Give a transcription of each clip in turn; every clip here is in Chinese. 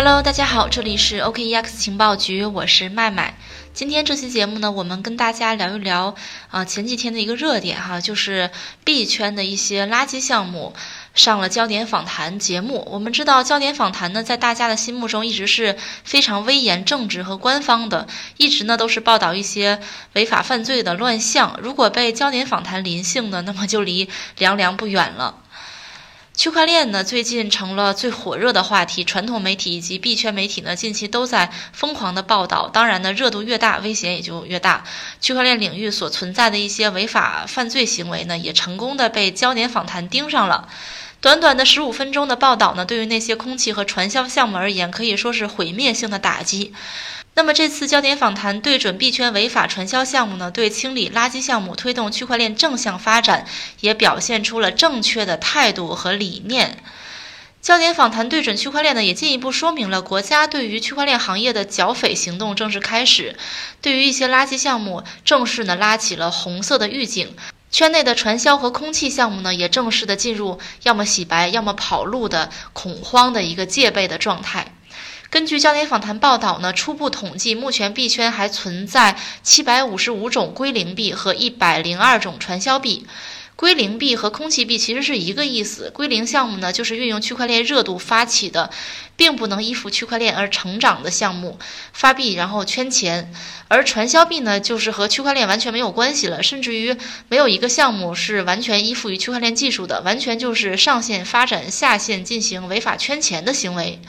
Hello，大家好，这里是 OKEX 情报局，我是麦麦。今天这期节目呢，我们跟大家聊一聊啊前几天的一个热点哈，就是币圈的一些垃圾项目上了焦点访谈节目。我们知道焦点访谈呢，在大家的心目中一直是非常威严、正直和官方的，一直呢都是报道一些违法犯罪的乱象。如果被焦点访谈临幸的，那么就离凉凉不远了。区块链呢，最近成了最火热的话题，传统媒体以及币圈媒体呢，近期都在疯狂的报道。当然呢，热度越大，危险也就越大。区块链领域所存在的一些违法犯罪行为呢，也成功的被焦点访谈盯上了。短短的十五分钟的报道呢，对于那些空气和传销项目而言，可以说是毁灭性的打击。那么这次焦点访谈对准币圈违法传销项目呢，对清理垃圾项目、推动区块链正向发展，也表现出了正确的态度和理念。焦点访谈对准区块链呢，也进一步说明了国家对于区块链行业的剿匪行动正式开始，对于一些垃圾项目正式呢拉起了红色的预警。圈内的传销和空气项目呢，也正式的进入要么洗白，要么跑路的恐慌的一个戒备的状态。根据焦点访谈报道呢，初步统计，目前币圈还存在七百五十五种归零币和一百零二种传销币。归零币和空气币其实是一个意思。归零项目呢，就是运用区块链热度发起的，并不能依附区块链而成长的项目，发币然后圈钱；而传销币呢，就是和区块链完全没有关系了，甚至于没有一个项目是完全依附于区块链技术的，完全就是上线发展，下线进行违法圈钱的行为。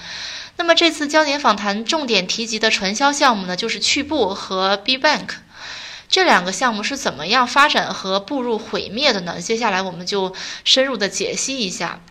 那么这次焦点访谈重点提及的传销项目呢，就是趣步和 B Bank，这两个项目是怎么样发展和步入毁灭的呢？接下来我们就深入的解析一下。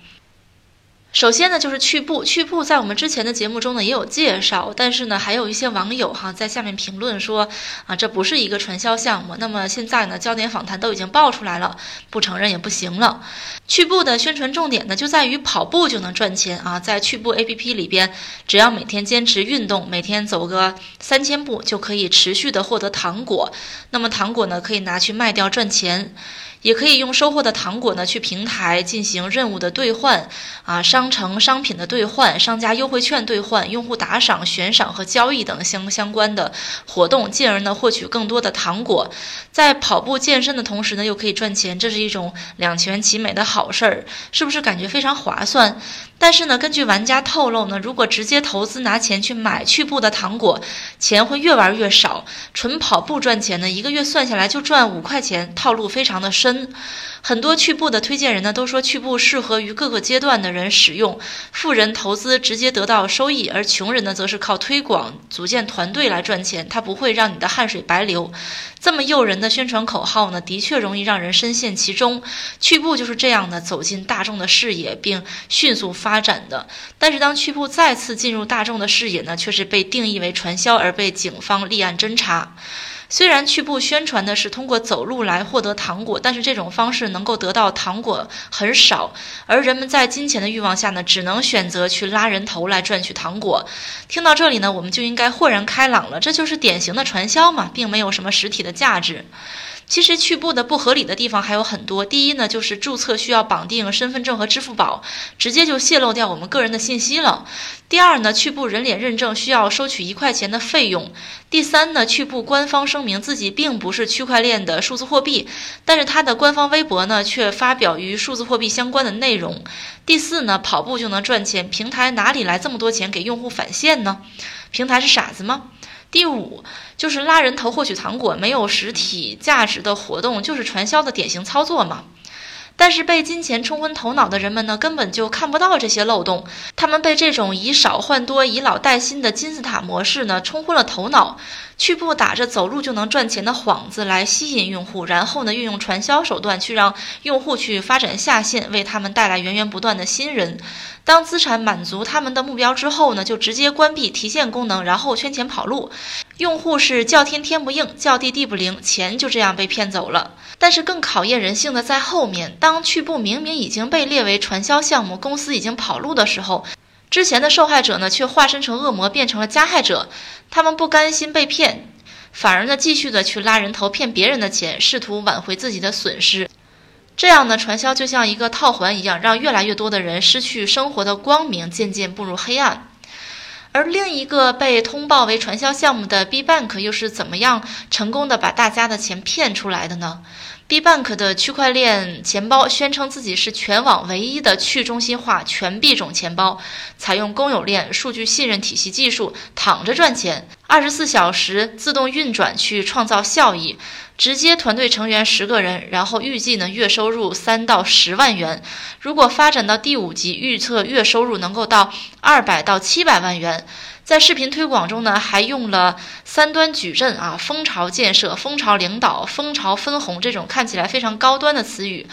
首先呢，就是趣步。趣步在我们之前的节目中呢也有介绍，但是呢，还有一些网友哈在下面评论说啊，这不是一个传销项目。那么现在呢，焦点访谈都已经爆出来了，不承认也不行了。趣步的宣传重点呢就在于跑步就能赚钱啊，在趣步 APP 里边，只要每天坚持运动，每天走个三千步，就可以持续的获得糖果。那么糖果呢，可以拿去卖掉赚钱。也可以用收获的糖果呢去平台进行任务的兑换，啊，商城商品的兑换、商家优惠券兑换、用户打赏、悬赏和交易等相相关的活动，进而呢获取更多的糖果。在跑步健身的同时呢，又可以赚钱，这是一种两全其美的好事儿，是不是感觉非常划算？但是呢，根据玩家透露呢，如果直接投资拿钱去买趣步的糖果，钱会越玩越少。纯跑步赚钱呢，一个月算下来就赚五块钱，套路非常的深。很多趣步的推荐人呢，都说趣步适合于各个阶段的人使用。富人投资直接得到收益，而穷人呢，则是靠推广、组建团队来赚钱。它不会让你的汗水白流。这么诱人的宣传口号呢，的确容易让人深陷其中。趣步就是这样的走进大众的视野，并迅速发展的。但是当趣步再次进入大众的视野呢，却是被定义为传销而被警方立案侦查。虽然去步宣传的是通过走路来获得糖果，但是这种方式能够得到糖果很少，而人们在金钱的欲望下呢，只能选择去拉人头来赚取糖果。听到这里呢，我们就应该豁然开朗了，这就是典型的传销嘛，并没有什么实体的价值。其实趣步的不合理的地方还有很多。第一呢，就是注册需要绑定身份证和支付宝，直接就泄露掉我们个人的信息了。第二呢，趣步人脸认证需要收取一块钱的费用。第三呢，趣步官方声明自己并不是区块链的数字货币，但是它的官方微博呢却发表与数字货币相关的内容。第四呢，跑步就能赚钱，平台哪里来这么多钱给用户返现呢？平台是傻子吗？第五就是拉人头获取糖果，没有实体价值的活动，就是传销的典型操作嘛。但是被金钱冲昏头脑的人们呢，根本就看不到这些漏洞。他们被这种以少换多、以老带新的金字塔模式呢冲昏了头脑，去不打着走路就能赚钱的幌子来吸引用户，然后呢运用传销手段去让用户去发展下线，为他们带来源源不断的新人。当资产满足他们的目标之后呢，就直接关闭提现功能，然后圈钱跑路。用户是叫天天不应，叫地地不灵，钱就这样被骗走了。但是更考验人性的在后面，当趣步明明已经被列为传销项目，公司已经跑路的时候，之前的受害者呢却化身成恶魔，变成了加害者。他们不甘心被骗，反而呢继续的去拉人头骗别人的钱，试图挽回自己的损失。这样呢，传销就像一个套环一样，让越来越多的人失去生活的光明，渐渐步入黑暗。而另一个被通报为传销项目的 B Bank 又是怎么样成功的把大家的钱骗出来的呢？B Bank 的区块链钱包宣称自己是全网唯一的去中心化全币种钱包，采用公有链数据信任体系技术，躺着赚钱，二十四小时自动运转去创造效益，直接团队成员十个人，然后预计呢月收入三到十万元，如果发展到第五级，预测月收入能够到二百到七百万元。在视频推广中呢，还用了三端矩阵啊、蜂巢建设、蜂巢领导、蜂巢分红这种看起来非常高端的词语，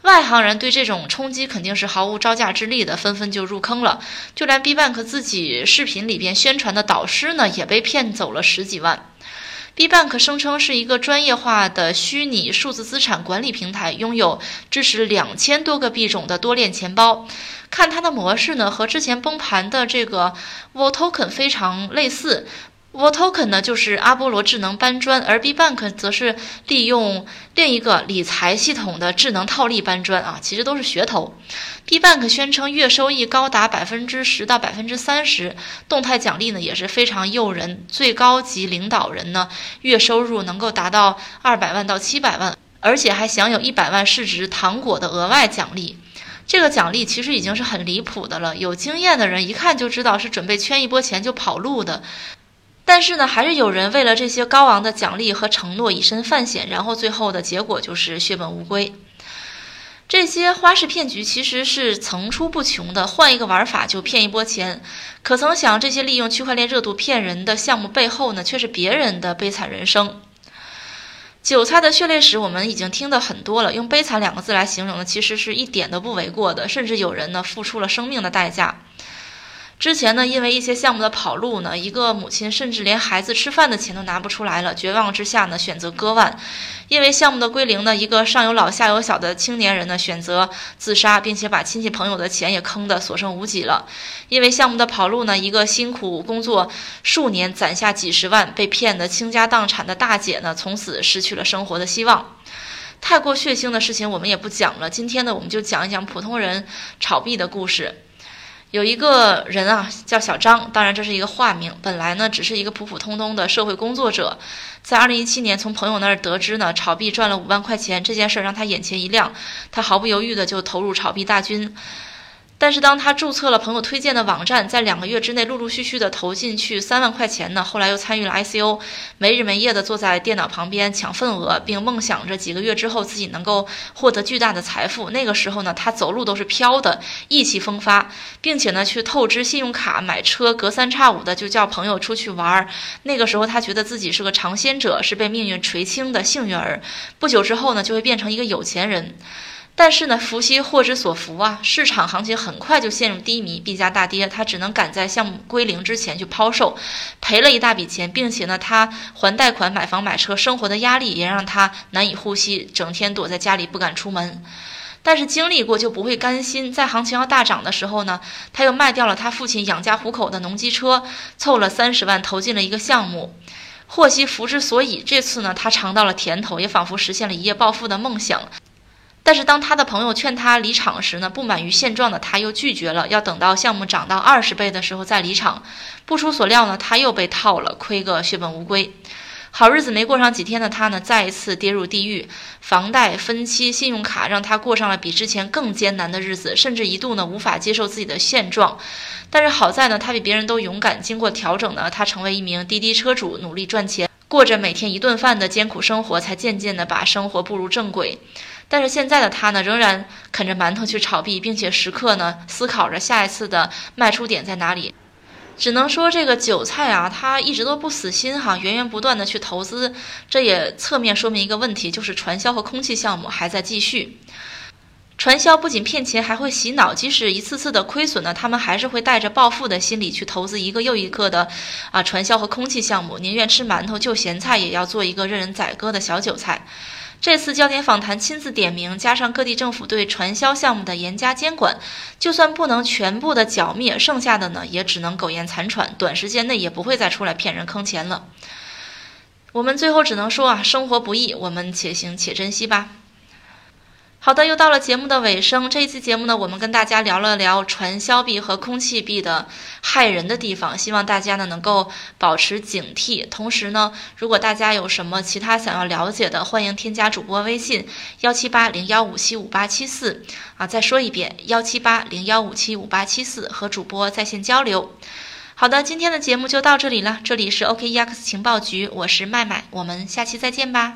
外行人对这种冲击肯定是毫无招架之力的，纷纷就入坑了。就连 B Bank 自己视频里边宣传的导师呢，也被骗走了十几万。B Bank 声称是一个专业化的虚拟数字资产管理平台，拥有支持两千多个币种的多链钱包。看它的模式呢，和之前崩盘的这个 Vol Token 非常类似。V o t o k e n 呢就是阿波罗智能搬砖，而 B Bank 则是利用另一个理财系统的智能套利搬砖啊，其实都是噱头。B Bank 宣称月收益高达百分之十到百分之三十，动态奖励呢也是非常诱人，最高级领导人呢月收入能够达到二百万到七百万，而且还享有一百万市值糖果的额外奖励。这个奖励其实已经是很离谱的了，有经验的人一看就知道是准备圈一波钱就跑路的。但是呢，还是有人为了这些高昂的奖励和承诺以身犯险，然后最后的结果就是血本无归。这些花式骗局其实是层出不穷的，换一个玩法就骗一波钱。可曾想，这些利用区块链热度骗人的项目背后呢，却是别人的悲惨人生。韭菜的血泪史我们已经听得很多了，用悲惨两个字来形容呢，其实是一点都不为过的，甚至有人呢付出了生命的代价。之前呢，因为一些项目的跑路呢，一个母亲甚至连孩子吃饭的钱都拿不出来了，绝望之下呢，选择割腕。因为项目的归零呢，一个上有老下有小的青年人呢，选择自杀，并且把亲戚朋友的钱也坑得所剩无几了。因为项目的跑路呢，一个辛苦工作数年攒下几十万，被骗得倾家荡产的大姐呢，从此失去了生活的希望。太过血腥的事情我们也不讲了，今天呢，我们就讲一讲普通人炒币的故事。有一个人啊，叫小张，当然这是一个化名。本来呢，只是一个普普通通的社会工作者，在二零一七年从朋友那儿得知呢，炒币赚了五万块钱，这件事儿让他眼前一亮，他毫不犹豫的就投入炒币大军。但是当他注册了朋友推荐的网站，在两个月之内陆陆续续的投进去三万块钱呢，后来又参与了 ICO，没日没夜的坐在电脑旁边抢份额，并梦想着几个月之后自己能够获得巨大的财富。那个时候呢，他走路都是飘的，意气风发，并且呢去透支信用卡买车，隔三差五的就叫朋友出去玩儿。那个时候他觉得自己是个尝鲜者，是被命运垂青的幸运儿。不久之后呢，就会变成一个有钱人。但是呢，福兮祸之所伏啊！市场行情很快就陷入低迷，币价大跌，他只能赶在项目归零之前去抛售，赔了一大笔钱，并且呢，他还贷款、买房、买车，生活的压力也让他难以呼吸，整天躲在家里不敢出门。但是经历过就不会甘心，在行情要大涨的时候呢，他又卖掉了他父亲养家糊口的农机车，凑了三十万投进了一个项目。祸兮福之所以，这次呢，他尝到了甜头，也仿佛实现了一夜暴富的梦想。但是当他的朋友劝他离场时呢，不满于现状的他又拒绝了，要等到项目涨到二十倍的时候再离场。不出所料呢，他又被套了，亏个血本无归。好日子没过上几天的他呢，再一次跌入地狱。房贷、分期、信用卡让他过上了比之前更艰难的日子，甚至一度呢无法接受自己的现状。但是好在呢，他比别人都勇敢。经过调整呢，他成为一名滴滴车主，努力赚钱，过着每天一顿饭的艰苦生活，才渐渐的把生活步入正轨。但是现在的他呢，仍然啃着馒头去炒币，并且时刻呢思考着下一次的卖出点在哪里。只能说这个韭菜啊，他一直都不死心哈，源源不断的去投资。这也侧面说明一个问题，就是传销和空气项目还在继续。传销不仅骗钱，还会洗脑，即使一次次的亏损呢，他们还是会带着暴富的心理去投资一个又一个的啊传销和空气项目，宁愿吃馒头就咸菜，也要做一个任人宰割的小韭菜。这次焦点访谈亲自点名，加上各地政府对传销项目的严加监管，就算不能全部的剿灭，剩下的呢也只能苟延残喘，短时间内也不会再出来骗人坑钱了。我们最后只能说啊，生活不易，我们且行且珍惜吧。好的，又到了节目的尾声。这一期节目呢，我们跟大家聊了聊传销币和空气币的害人的地方，希望大家呢能够保持警惕。同时呢，如果大家有什么其他想要了解的，欢迎添加主播微信幺七八零幺五七五八七四啊，再说一遍幺七八零幺五七五八七四，和主播在线交流。好的，今天的节目就到这里了，这里是 OKEX 情报局，我是麦麦，我们下期再见吧。